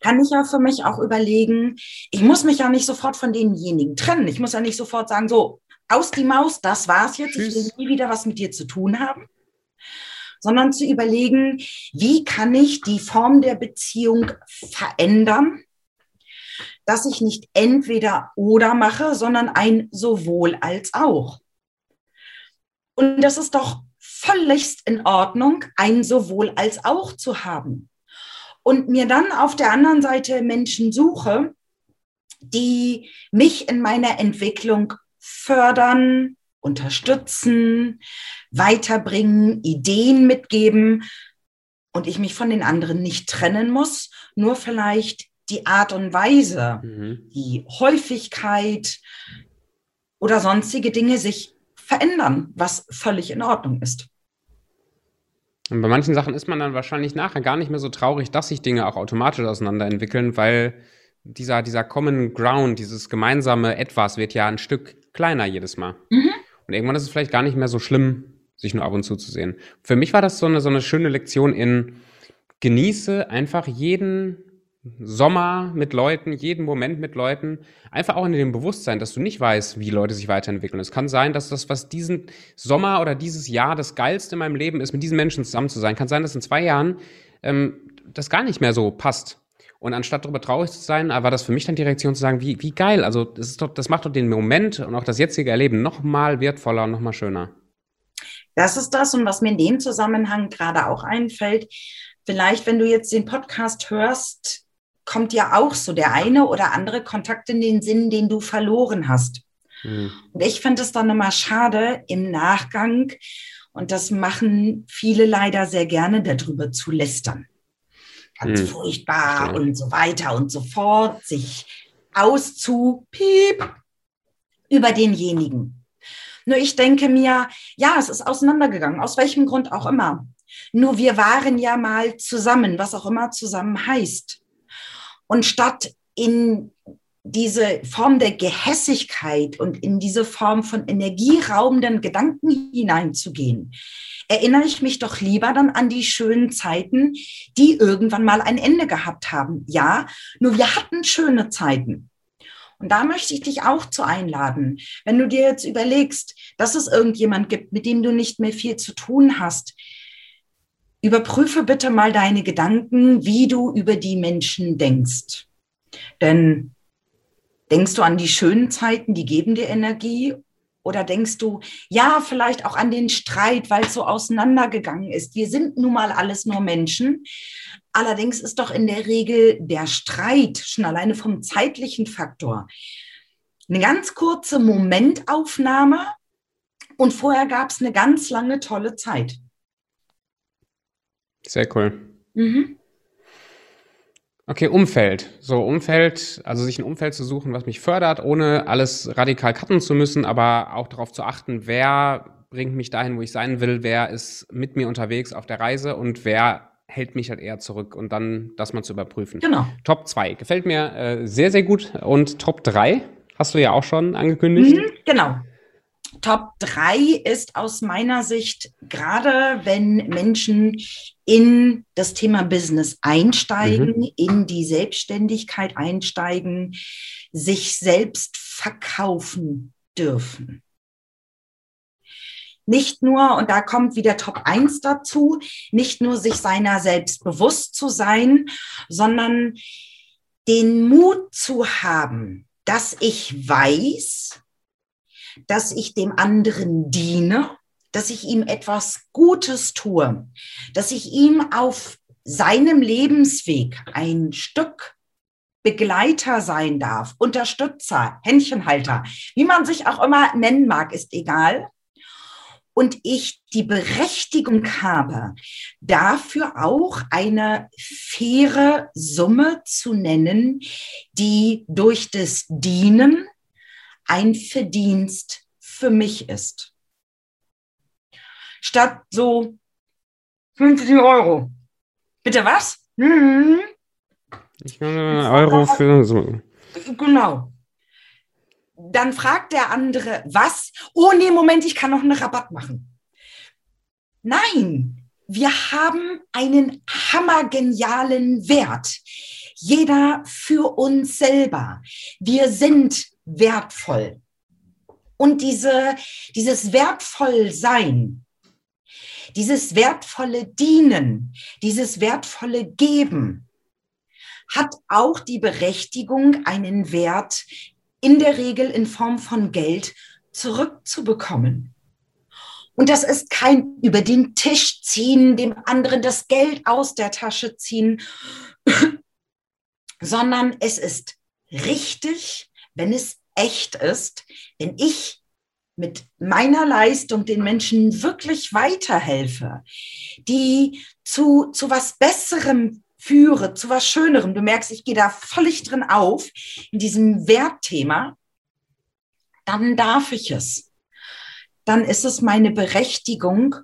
kann ich ja für mich auch überlegen, ich muss mich ja nicht sofort von denjenigen trennen. Ich muss ja nicht sofort sagen, so, aus die Maus, das war's jetzt, Tschüss. ich will nie wieder was mit dir zu tun haben. Sondern zu überlegen, wie kann ich die Form der Beziehung verändern, dass ich nicht entweder oder mache, sondern ein sowohl als auch. Und das ist doch völligst in Ordnung, ein sowohl als auch zu haben. Und mir dann auf der anderen Seite Menschen suche, die mich in meiner Entwicklung fördern, unterstützen, weiterbringen, Ideen mitgeben und ich mich von den anderen nicht trennen muss, nur vielleicht die Art und Weise, mhm. die Häufigkeit oder sonstige Dinge sich verändern, was völlig in Ordnung ist.
Und bei manchen Sachen ist man dann wahrscheinlich nachher gar nicht mehr so traurig, dass sich Dinge auch automatisch auseinanderentwickeln, weil dieser, dieser Common Ground, dieses gemeinsame Etwas wird ja ein Stück kleiner jedes Mal. Mhm. Und irgendwann ist es vielleicht gar nicht mehr so schlimm, sich nur ab und zu zu sehen. Für mich war das so eine, so eine schöne Lektion in genieße einfach jeden Sommer mit Leuten, jeden Moment mit Leuten, einfach auch in dem Bewusstsein, dass du nicht weißt, wie Leute sich weiterentwickeln. Es kann sein, dass das, was diesen Sommer oder dieses Jahr das Geilste in meinem Leben ist, mit diesen Menschen zusammen zu sein, kann sein, dass in zwei Jahren ähm, das gar nicht mehr so passt. Und anstatt darüber traurig zu sein, war das für mich dann die Reaktion zu sagen, wie, wie geil. Also das, ist doch, das macht doch den Moment und auch das jetzige Erleben noch mal wertvoller und noch mal schöner.
Das ist das und was mir in dem Zusammenhang gerade auch einfällt. Vielleicht, wenn du jetzt den Podcast hörst, kommt ja auch so der eine oder andere Kontakt in den Sinn, den du verloren hast. Mhm. Und ich finde es dann immer schade im Nachgang, und das machen viele leider sehr gerne, darüber zu lästern. Ganz mhm. furchtbar und so weiter und so fort, sich auszupiep über denjenigen. Nur ich denke mir, ja, es ist auseinandergegangen, aus welchem Grund auch immer. Nur wir waren ja mal zusammen, was auch immer zusammen heißt. Und statt in diese Form der Gehässigkeit und in diese Form von energieraubenden Gedanken hineinzugehen, erinnere ich mich doch lieber dann an die schönen Zeiten, die irgendwann mal ein Ende gehabt haben. Ja, nur wir hatten schöne Zeiten. Und da möchte ich dich auch zu einladen. Wenn du dir jetzt überlegst, dass es irgendjemand gibt, mit dem du nicht mehr viel zu tun hast, überprüfe bitte mal deine Gedanken, wie du über die Menschen denkst. Denn denkst du an die schönen Zeiten, die geben dir Energie? Oder denkst du, ja, vielleicht auch an den Streit, weil es so auseinandergegangen ist. Wir sind nun mal alles nur Menschen. Allerdings ist doch in der Regel der Streit schon alleine vom zeitlichen Faktor eine ganz kurze Momentaufnahme und vorher gab es eine ganz lange tolle Zeit.
Sehr cool. Mhm. Okay, Umfeld. So, Umfeld, also sich ein Umfeld zu suchen, was mich fördert, ohne alles radikal cutten zu müssen, aber auch darauf zu achten, wer bringt mich dahin, wo ich sein will, wer ist mit mir unterwegs auf der Reise und wer hält mich halt eher zurück und dann das mal zu überprüfen.
Genau.
Top 2 gefällt mir äh, sehr, sehr gut. Und Top 3 hast du ja auch schon angekündigt. Mhm,
genau. Top 3 ist aus meiner Sicht, gerade wenn Menschen in das Thema Business einsteigen, mhm. in die Selbstständigkeit einsteigen, sich selbst verkaufen dürfen nicht nur, und da kommt wieder Top 1 dazu, nicht nur sich seiner selbst bewusst zu sein, sondern den Mut zu haben, dass ich weiß, dass ich dem anderen diene, dass ich ihm etwas Gutes tue, dass ich ihm auf seinem Lebensweg ein Stück Begleiter sein darf, Unterstützer, Händchenhalter, wie man sich auch immer nennen mag, ist egal. Und ich die Berechtigung habe, dafür auch eine faire Summe zu nennen, die durch das Dienen ein Verdienst für mich ist. Statt so 50 Euro. Bitte was? Hm.
Ich meine Euro für so.
Genau dann fragt der andere, was? Oh nee, Moment, ich kann noch einen Rabatt machen. Nein, wir haben einen hammergenialen Wert. Jeder für uns selber. Wir sind wertvoll. Und diese, dieses wertvoll sein, dieses wertvolle Dienen, dieses wertvolle Geben hat auch die Berechtigung, einen Wert in der Regel in Form von Geld zurückzubekommen. Und das ist kein über den Tisch ziehen, dem anderen das Geld aus der Tasche ziehen, sondern es ist richtig, wenn es echt ist, wenn ich mit meiner Leistung den Menschen wirklich weiterhelfe, die zu, zu was Besserem führe zu was Schönerem, du merkst, ich gehe da völlig drin auf, in diesem Wertthema, dann darf ich es. Dann ist es meine Berechtigung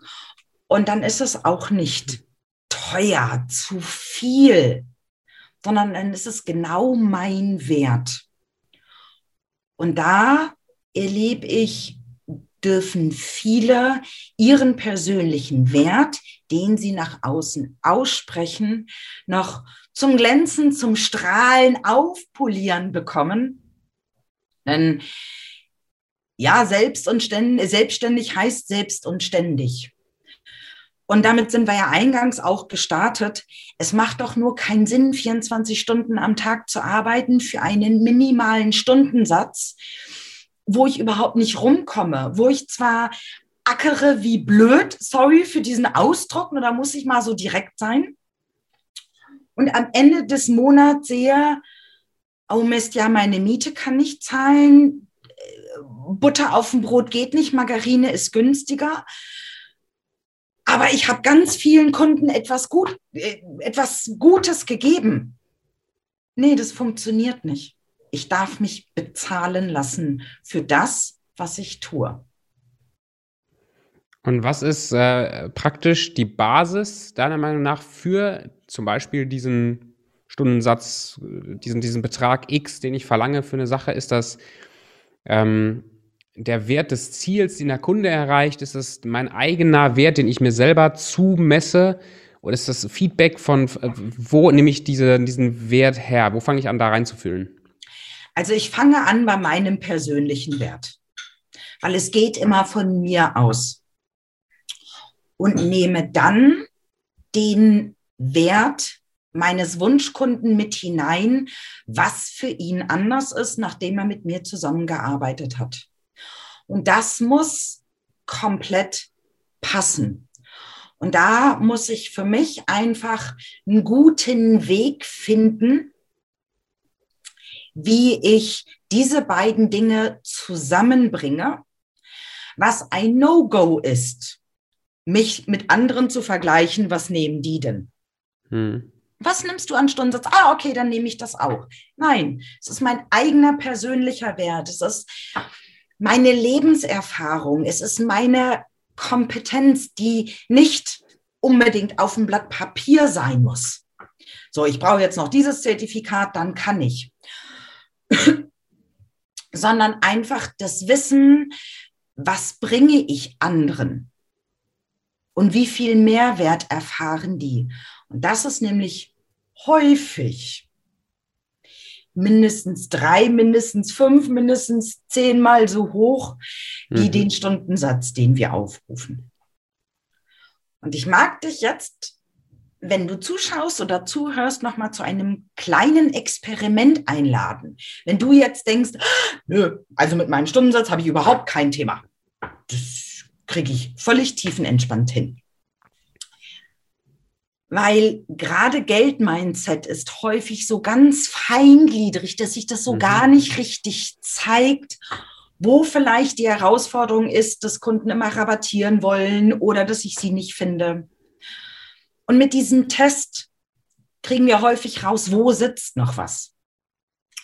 und dann ist es auch nicht teuer, zu viel, sondern dann ist es genau mein Wert. Und da erlebe ich dürfen viele ihren persönlichen Wert, den sie nach außen aussprechen, noch zum Glänzen, zum Strahlen, aufpolieren bekommen. Denn ja, selbst und ständig, selbstständig heißt selbst und ständig. Und damit sind wir ja eingangs auch gestartet. Es macht doch nur keinen Sinn, 24 Stunden am Tag zu arbeiten für einen minimalen Stundensatz wo ich überhaupt nicht rumkomme, wo ich zwar ackere wie blöd, sorry für diesen Ausdruck, nur da muss ich mal so direkt sein. Und am Ende des Monats sehe, oh Mist, ja, meine Miete kann nicht zahlen, Butter auf dem Brot geht nicht, Margarine ist günstiger. Aber ich habe ganz vielen Kunden etwas, gut, äh, etwas Gutes gegeben. Nee, das funktioniert nicht. Ich darf mich bezahlen lassen für das, was ich tue.
Und was ist äh, praktisch die Basis deiner Meinung nach für zum Beispiel diesen Stundensatz, diesen, diesen Betrag X, den ich verlange für eine Sache? Ist das ähm, der Wert des Ziels, den der Kunde erreicht? Ist das mein eigener Wert, den ich mir selber zumesse? Oder ist das Feedback von, wo nehme ich diese, diesen Wert her? Wo fange ich an, da reinzufühlen?
Also ich fange an bei meinem persönlichen Wert, weil es geht immer von mir aus und nehme dann den Wert meines Wunschkunden mit hinein, was für ihn anders ist, nachdem er mit mir zusammengearbeitet hat. Und das muss komplett passen. Und da muss ich für mich einfach einen guten Weg finden, wie ich diese beiden Dinge zusammenbringe. Was ein No-Go ist, mich mit anderen zu vergleichen, was nehmen die denn? Hm. Was nimmst du an Stundensatz? Ah, okay, dann nehme ich das auch. Nein, es ist mein eigener persönlicher Wert. Es ist meine Lebenserfahrung. Es ist meine Kompetenz, die nicht unbedingt auf dem Blatt Papier sein muss. So, ich brauche jetzt noch dieses Zertifikat, dann kann ich. Sondern einfach das Wissen, was bringe ich anderen? und wie viel Mehrwert erfahren die. Und das ist nämlich häufig mindestens drei, mindestens fünf, mindestens zehnmal so hoch wie mhm. den Stundensatz, den wir aufrufen. Und ich mag dich jetzt, wenn du zuschaust oder zuhörst, nochmal zu einem kleinen Experiment einladen. Wenn du jetzt denkst, nö, also mit meinem Stundensatz habe ich überhaupt kein Thema. Das kriege ich völlig tiefenentspannt hin. Weil gerade Geldmindset ist häufig so ganz feingliedrig, dass sich das so mhm. gar nicht richtig zeigt, wo vielleicht die Herausforderung ist, dass Kunden immer rabattieren wollen oder dass ich sie nicht finde. Und mit diesem Test kriegen wir häufig raus, wo sitzt noch was.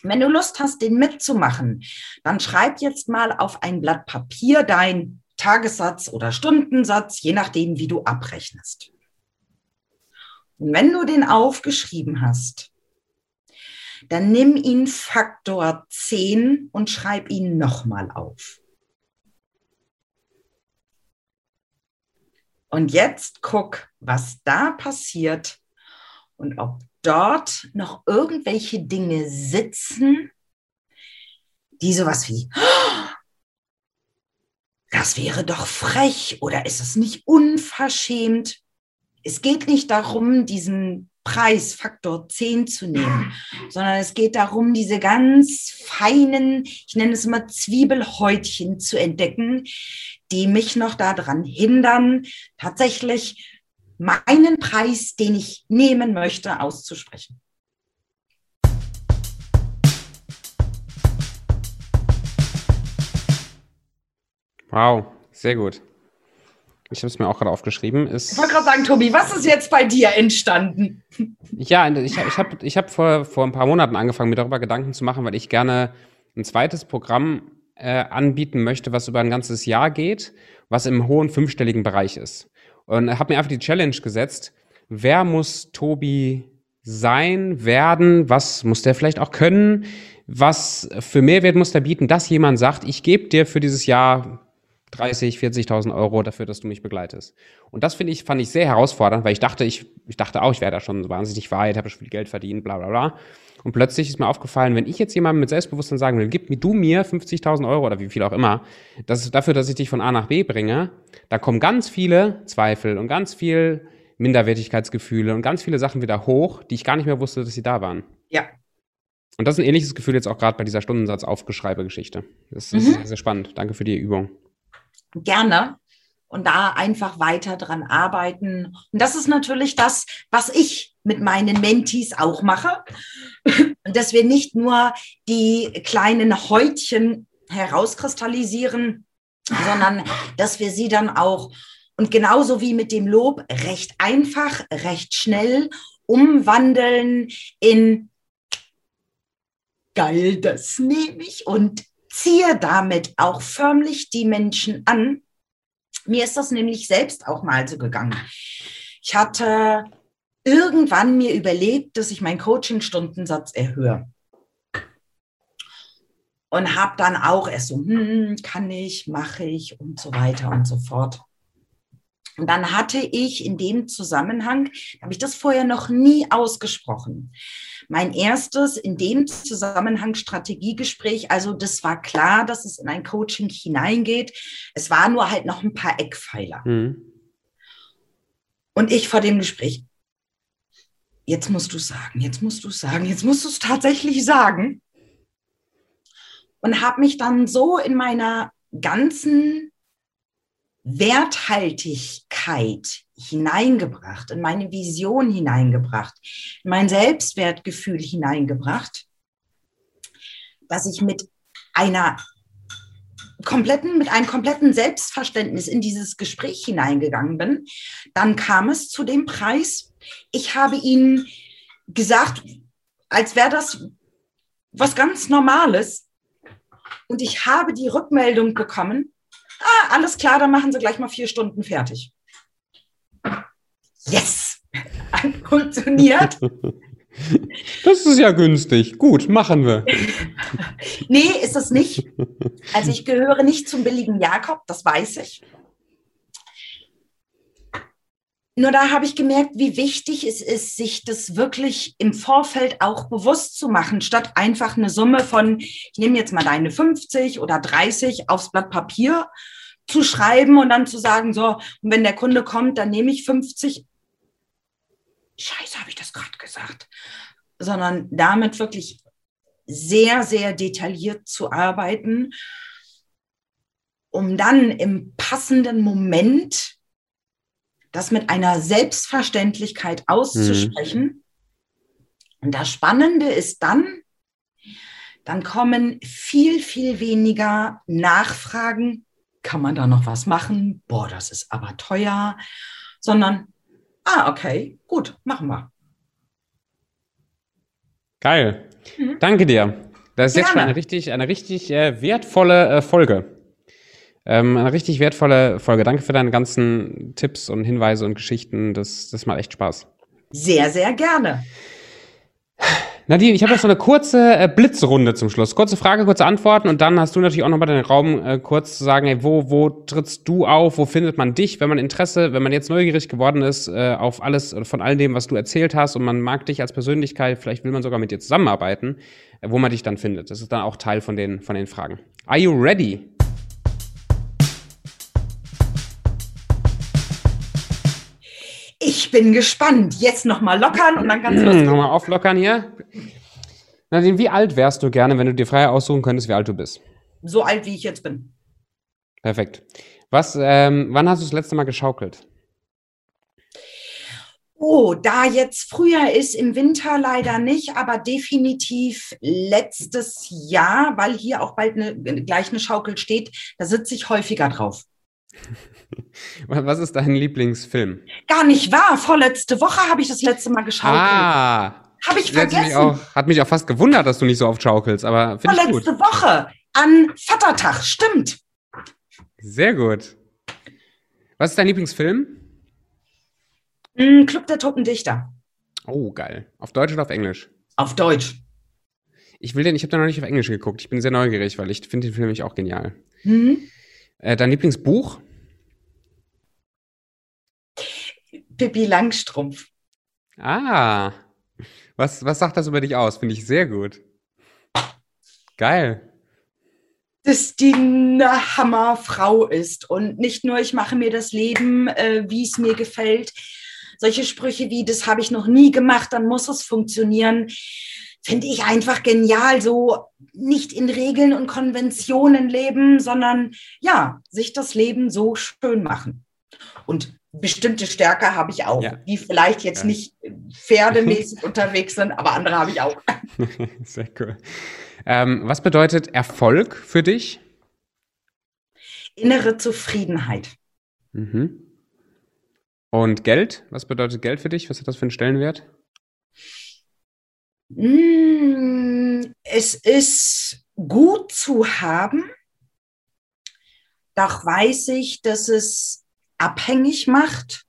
Wenn du Lust hast, den mitzumachen, dann schreib jetzt mal auf ein Blatt Papier dein Tagessatz oder Stundensatz, je nachdem, wie du abrechnest. Und wenn du den aufgeschrieben hast, dann nimm ihn Faktor 10 und schreib ihn nochmal auf. Und jetzt guck, was da passiert und ob dort noch irgendwelche Dinge sitzen, die sowas wie, das wäre doch frech oder ist es nicht unverschämt? Es geht nicht darum, diesen Preis Faktor 10 zu nehmen, sondern es geht darum, diese ganz feinen, ich nenne es immer Zwiebelhäutchen zu entdecken, die mich noch daran hindern, tatsächlich meinen Preis, den ich nehmen möchte, auszusprechen.
Wow, sehr gut. Ich habe es mir auch gerade aufgeschrieben.
Ist ich wollte gerade sagen, Tobi, was ist jetzt bei dir entstanden?
Ja, ich, ich habe ich hab vor, vor ein paar Monaten angefangen, mir darüber Gedanken zu machen, weil ich gerne ein zweites Programm äh, anbieten möchte, was über ein ganzes Jahr geht, was im hohen fünfstelligen Bereich ist. Und habe mir einfach die Challenge gesetzt, wer muss Tobi sein, werden, was muss der vielleicht auch können, was für Mehrwert muss der bieten, dass jemand sagt, ich gebe dir für dieses Jahr 30, 40.000 Euro dafür, dass du mich begleitest. Und das finde ich, fand ich sehr herausfordernd, weil ich dachte, ich, ich dachte auch, ich wäre da schon wahnsinnig weit, habe schon viel Geld verdient, bla, bla, bla. Und plötzlich ist mir aufgefallen, wenn ich jetzt jemandem mit Selbstbewusstsein sagen will, gib mir du mir 50.000 Euro oder wie viel auch immer, das ist dafür, dass ich dich von A nach B bringe, da kommen ganz viele Zweifel und ganz viel Minderwertigkeitsgefühle und ganz viele Sachen wieder hoch, die ich gar nicht mehr wusste, dass sie da waren.
Ja.
Und das ist ein ähnliches Gefühl jetzt auch gerade bei dieser Stundensatz-Aufgeschreibe-Geschichte. Das ist mhm. sehr spannend. Danke für die Übung
gerne und da einfach weiter dran arbeiten. Und das ist natürlich das, was ich mit meinen Mentees auch mache, dass wir nicht nur die kleinen Häutchen herauskristallisieren, sondern dass wir sie dann auch und genauso wie mit dem Lob recht einfach, recht schnell umwandeln in geil, das nehme ich und ziehe damit auch förmlich die Menschen an, Mir ist das nämlich selbst auch mal so gegangen. Ich hatte irgendwann mir überlegt, dass ich meinen Coaching-Stundensatz erhöhe. Und habe dann auch erst so, hm, kann ich, mache ich und so weiter und so fort. Und dann hatte ich in dem Zusammenhang, habe ich das vorher noch nie ausgesprochen, mein erstes in dem Zusammenhang Strategiegespräch. Also das war klar, dass es in ein Coaching hineingeht. Es war nur halt noch ein paar Eckpfeiler. Mhm. Und ich vor dem Gespräch, jetzt musst du sagen, jetzt musst du sagen, jetzt musst du es tatsächlich sagen. Und habe mich dann so in meiner ganzen Werthaltigkeit hineingebracht, in meine Vision hineingebracht, in mein Selbstwertgefühl hineingebracht, dass ich mit einer kompletten, mit einem kompletten Selbstverständnis in dieses Gespräch hineingegangen bin. Dann kam es zu dem Preis. Ich habe ihnen gesagt, als wäre das was ganz Normales. Und ich habe die Rückmeldung bekommen, ah, alles klar, dann machen Sie gleich mal vier Stunden fertig. Yes! Funktioniert.
Das ist ja günstig. Gut, machen wir.
nee, ist es nicht. Also ich gehöre nicht zum billigen Jakob, das weiß ich. Nur da habe ich gemerkt, wie wichtig es ist, sich das wirklich im Vorfeld auch bewusst zu machen, statt einfach eine Summe von, ich nehme jetzt mal deine 50 oder 30 aufs Blatt Papier zu schreiben und dann zu sagen, so, und wenn der Kunde kommt, dann nehme ich 50. Scheiße, habe ich das gerade gesagt. Sondern damit wirklich sehr, sehr detailliert zu arbeiten, um dann im passenden Moment das mit einer Selbstverständlichkeit auszusprechen. Mhm. Und das Spannende ist dann, dann kommen viel, viel weniger Nachfragen, kann man da noch was machen? Boah, das ist aber teuer. Sondern, ah, okay, gut, machen wir.
Geil. Mhm. Danke dir. Das ist Gerne. jetzt schon eine richtig, eine richtig äh, wertvolle äh, Folge. Ähm, eine richtig wertvolle Folge. Danke für deine ganzen Tipps und Hinweise und Geschichten. Das, das macht echt Spaß.
Sehr, sehr gerne.
Nadine, ich habe jetzt so eine kurze äh, Blitzrunde zum Schluss. Kurze Frage, kurze Antworten und dann hast du natürlich auch nochmal den Raum, äh, kurz zu sagen, ey, wo, wo trittst du auf, wo findet man dich, wenn man Interesse, wenn man jetzt neugierig geworden ist äh, auf alles, von all dem, was du erzählt hast und man mag dich als Persönlichkeit, vielleicht will man sogar mit dir zusammenarbeiten, äh, wo man dich dann findet. Das ist dann auch Teil von den, von den Fragen. Are you ready?
Bin gespannt. Jetzt nochmal lockern und dann kannst du
los. nochmal auflockern hier. Nadine, wie alt wärst du gerne, wenn du dir frei aussuchen könntest, wie alt du bist?
So alt, wie ich jetzt bin.
Perfekt. Was, ähm, wann hast du das letzte Mal geschaukelt?
Oh, da jetzt früher ist, im Winter leider nicht, aber definitiv letztes Jahr, weil hier auch bald eine, gleich eine Schaukel steht, da sitze ich häufiger drauf.
Was ist dein Lieblingsfilm?
Gar nicht wahr. Vorletzte Woche habe ich das letzte Mal geschaut.
Ah.
Habe ich vergessen.
Mich auch, hat mich auch fast gewundert, dass du nicht so oft schaukelst, aber.
Vorletzte Woche an Vatertag, stimmt.
Sehr gut. Was ist dein Lieblingsfilm?
Mm, Club der Toten Dichter.
Oh, geil. Auf Deutsch oder auf Englisch?
Auf Deutsch.
Ich will den, ich habe den noch nicht auf Englisch geguckt. Ich bin sehr neugierig, weil ich finde den Film nämlich auch genial. Mhm. Äh, dein Lieblingsbuch?
Pippi Langstrumpf.
Ah, was, was sagt das über dich aus? Finde ich sehr gut. Geil.
Dass die eine Hammerfrau ist und nicht nur, ich mache mir das Leben, äh, wie es mir gefällt. Solche Sprüche wie, das habe ich noch nie gemacht, dann muss es funktionieren finde ich einfach genial, so nicht in Regeln und Konventionen leben, sondern ja, sich das Leben so schön machen. Und bestimmte Stärke habe ich auch, ja. die vielleicht jetzt ja. nicht pferdemäßig unterwegs sind, aber andere habe ich auch.
Sehr cool. Ähm, was bedeutet Erfolg für dich?
Innere Zufriedenheit.
Mhm. Und Geld? Was bedeutet Geld für dich? Was hat das für einen Stellenwert?
Mm, es ist gut zu haben, Doch weiß ich, dass es abhängig macht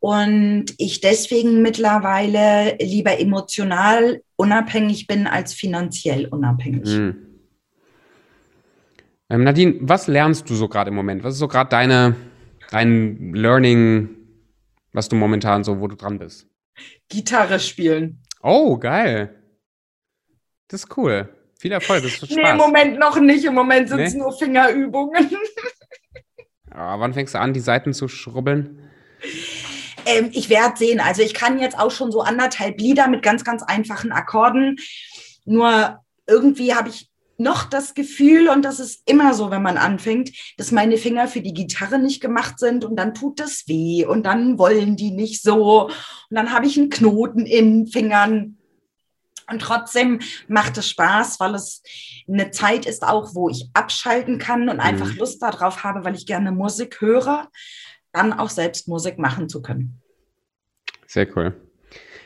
und ich deswegen mittlerweile lieber emotional unabhängig bin als finanziell unabhängig. Mhm.
Ähm, Nadine, was lernst du so gerade im Moment? Was ist so gerade deine, dein Learning, was du momentan so, wo du dran bist?
Gitarre spielen.
Oh, geil. Das ist cool. Viel Erfolg, das ist Spaß.
Nee, im Moment noch nicht. Im Moment sind es nee? nur Fingerübungen.
Aber wann fängst du an, die Seiten zu schrubbeln?
Ähm, ich werde sehen. Also ich kann jetzt auch schon so anderthalb Lieder mit ganz, ganz einfachen Akkorden. Nur irgendwie habe ich noch das Gefühl, und das ist immer so, wenn man anfängt, dass meine Finger für die Gitarre nicht gemacht sind und dann tut das weh und dann wollen die nicht so und dann habe ich einen Knoten in Fingern. Und trotzdem macht es Spaß, weil es eine Zeit ist auch, wo ich abschalten kann und einfach mhm. Lust darauf habe, weil ich gerne Musik höre dann auch selbst Musik machen zu können.
Sehr cool.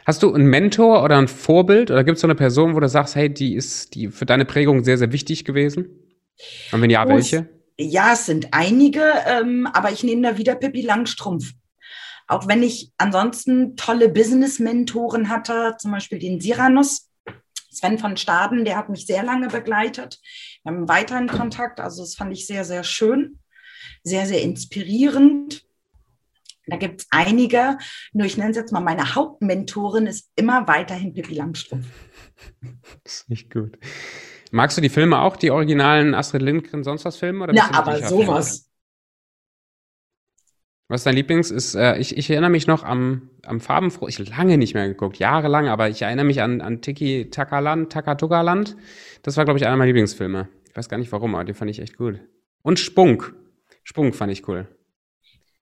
Hast du einen Mentor oder ein Vorbild oder gibt es so eine Person, wo du sagst, hey, die ist die für deine Prägung sehr, sehr wichtig gewesen? Und wenn ja, welche?
Ja, es sind einige, ähm, aber ich nehme da wieder Pippi Langstrumpf. Auch wenn ich ansonsten tolle Business-Mentoren hatte, zum Beispiel den Siranus, Sven von Staden, der hat mich sehr lange begleitet. Wir haben weiterhin Kontakt, also das fand ich sehr, sehr schön, sehr, sehr inspirierend. Da gibt es einige, nur ich nenne es jetzt mal meine Hauptmentorin, ist immer weiterhin Pippi Langstrumpf.
Das ist nicht gut. Magst du die Filme auch, die originalen Astrid Lindgren, sonst was Filme? Oder
ja, aber sowas.
Was dein Lieblings ist? Äh, ich, ich erinnere mich noch am, am Farbenfroh, ich lange nicht mehr geguckt, jahrelang, aber ich erinnere mich an, an Tiki Takaland, Takatugaland. Das war, glaube ich, einer meiner Lieblingsfilme. Ich weiß gar nicht warum, aber den fand ich echt gut. Und Spunk. Spunk fand ich cool.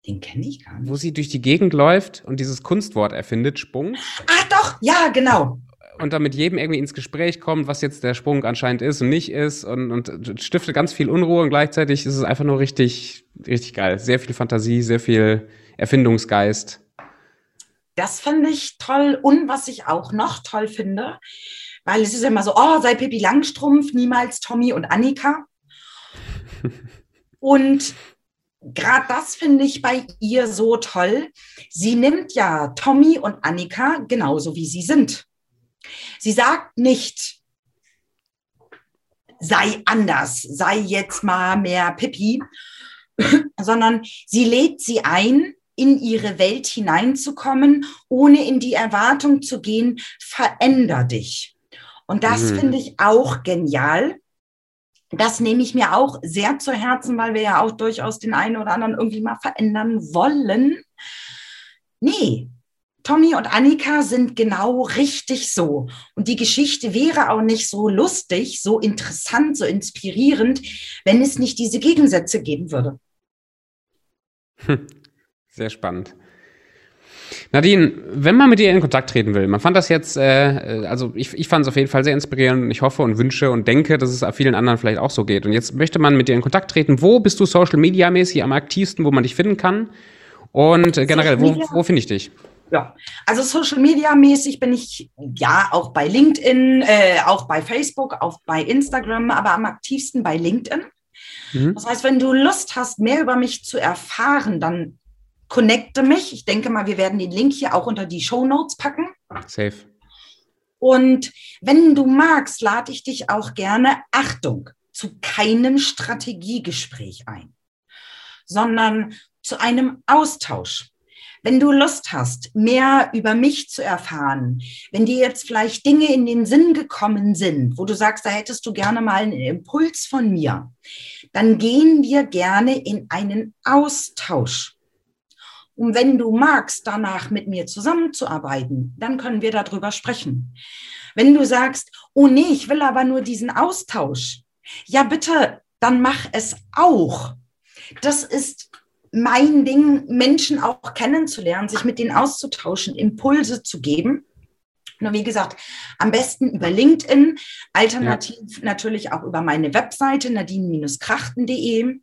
Den kenne ich gar nicht.
Wo sie durch die Gegend läuft und dieses Kunstwort erfindet, Sprung.
Ah, doch, ja, genau.
Und dann mit jedem irgendwie ins Gespräch kommt, was jetzt der Sprung anscheinend ist und nicht ist und, und stiftet ganz viel Unruhe und gleichzeitig ist es einfach nur richtig, richtig geil. Sehr viel Fantasie, sehr viel Erfindungsgeist.
Das finde ich toll. Und was ich auch noch toll finde, weil es ist immer so, oh, sei Pippi Langstrumpf, niemals Tommy und Annika. und gerade das finde ich bei ihr so toll. Sie nimmt ja Tommy und Annika genauso wie sie sind. Sie sagt nicht, sei anders, sei jetzt mal mehr Pippi, sondern sie lädt sie ein, in ihre Welt hineinzukommen, ohne in die Erwartung zu gehen, veränder dich. Und das mhm. finde ich auch genial, das nehme ich mir auch sehr zu Herzen, weil wir ja auch durchaus den einen oder anderen irgendwie mal verändern wollen. Nee, Tommy und Annika sind genau richtig so. Und die Geschichte wäre auch nicht so lustig, so interessant, so inspirierend, wenn es nicht diese Gegensätze geben würde.
Sehr spannend. Nadine, wenn man mit dir in Kontakt treten will, man fand das jetzt, äh, also ich, ich fand es auf jeden Fall sehr inspirierend und ich hoffe und wünsche und denke, dass es vielen anderen vielleicht auch so geht. Und jetzt möchte man mit dir in Kontakt treten. Wo bist du Social Media mäßig am aktivsten, wo man dich finden kann? Und äh, generell, wo, wo finde ich dich?
Ja, also Social Media mäßig bin ich ja auch bei LinkedIn, äh, auch bei Facebook, auch bei Instagram, aber am aktivsten bei LinkedIn. Mhm. Das heißt, wenn du Lust hast, mehr über mich zu erfahren, dann connecte mich. Ich denke mal, wir werden den Link hier auch unter die Show Notes packen.
Safe.
Und wenn du magst, lade ich dich auch gerne, Achtung, zu keinem Strategiegespräch ein, sondern zu einem Austausch. Wenn du Lust hast, mehr über mich zu erfahren, wenn dir jetzt vielleicht Dinge in den Sinn gekommen sind, wo du sagst, da hättest du gerne mal einen Impuls von mir, dann gehen wir gerne in einen Austausch. Und wenn du magst, danach mit mir zusammenzuarbeiten, dann können wir darüber sprechen. Wenn du sagst, oh nee, ich will aber nur diesen Austausch, ja bitte, dann mach es auch. Das ist mein Ding, Menschen auch kennenzulernen, sich mit denen auszutauschen, Impulse zu geben. Nur wie gesagt, am besten über LinkedIn, alternativ ja. natürlich auch über meine Webseite nadine-krachten.de.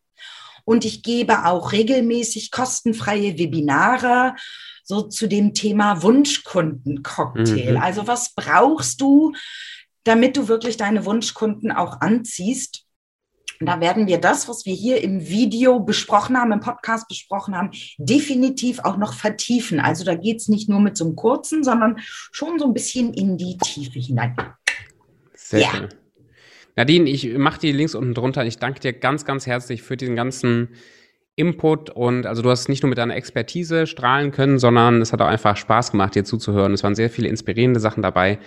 Und ich gebe auch regelmäßig kostenfreie Webinare so zu dem Thema Wunschkundencocktail. Mhm. Also was brauchst du, damit du wirklich deine Wunschkunden auch anziehst? Und da werden wir das, was wir hier im Video besprochen haben, im Podcast besprochen haben, definitiv auch noch vertiefen. Also da geht es nicht nur mit so einem kurzen, sondern schon so ein bisschen in die Tiefe hinein.
Sehr ja. schön. Nadine, ich mache die Links unten drunter. Ich danke dir ganz, ganz herzlich für diesen ganzen Input und also du hast nicht nur mit deiner Expertise strahlen können, sondern es hat auch einfach Spaß gemacht, dir zuzuhören. Es waren sehr viele inspirierende Sachen dabei.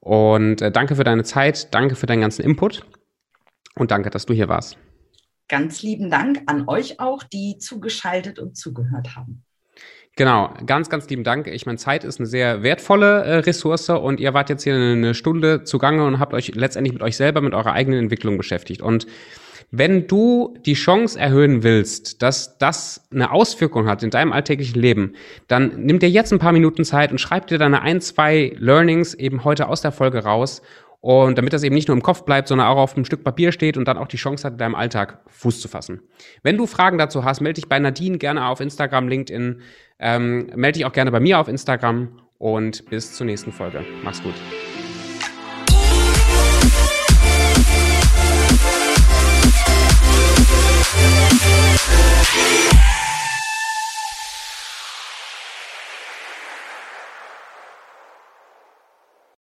Und äh, danke für deine Zeit, danke für deinen ganzen Input und danke, dass du hier warst.
Ganz lieben Dank an euch auch, die zugeschaltet und zugehört haben.
Genau, ganz, ganz lieben Dank. Ich meine, Zeit ist eine sehr wertvolle äh, Ressource und ihr wart jetzt hier eine Stunde zugange und habt euch letztendlich mit euch selber, mit eurer eigenen Entwicklung beschäftigt. Und wenn du die Chance erhöhen willst, dass das eine Auswirkung hat in deinem alltäglichen Leben, dann nimm dir jetzt ein paar Minuten Zeit und schreib dir deine ein, zwei Learnings eben heute aus der Folge raus und damit das eben nicht nur im Kopf bleibt, sondern auch auf einem Stück Papier steht und dann auch die Chance hat, in deinem Alltag Fuß zu fassen. Wenn du Fragen dazu hast, melde dich bei Nadine gerne auf Instagram, LinkedIn, ähm, melde dich auch gerne bei mir auf Instagram und bis zur nächsten Folge. Mach's gut.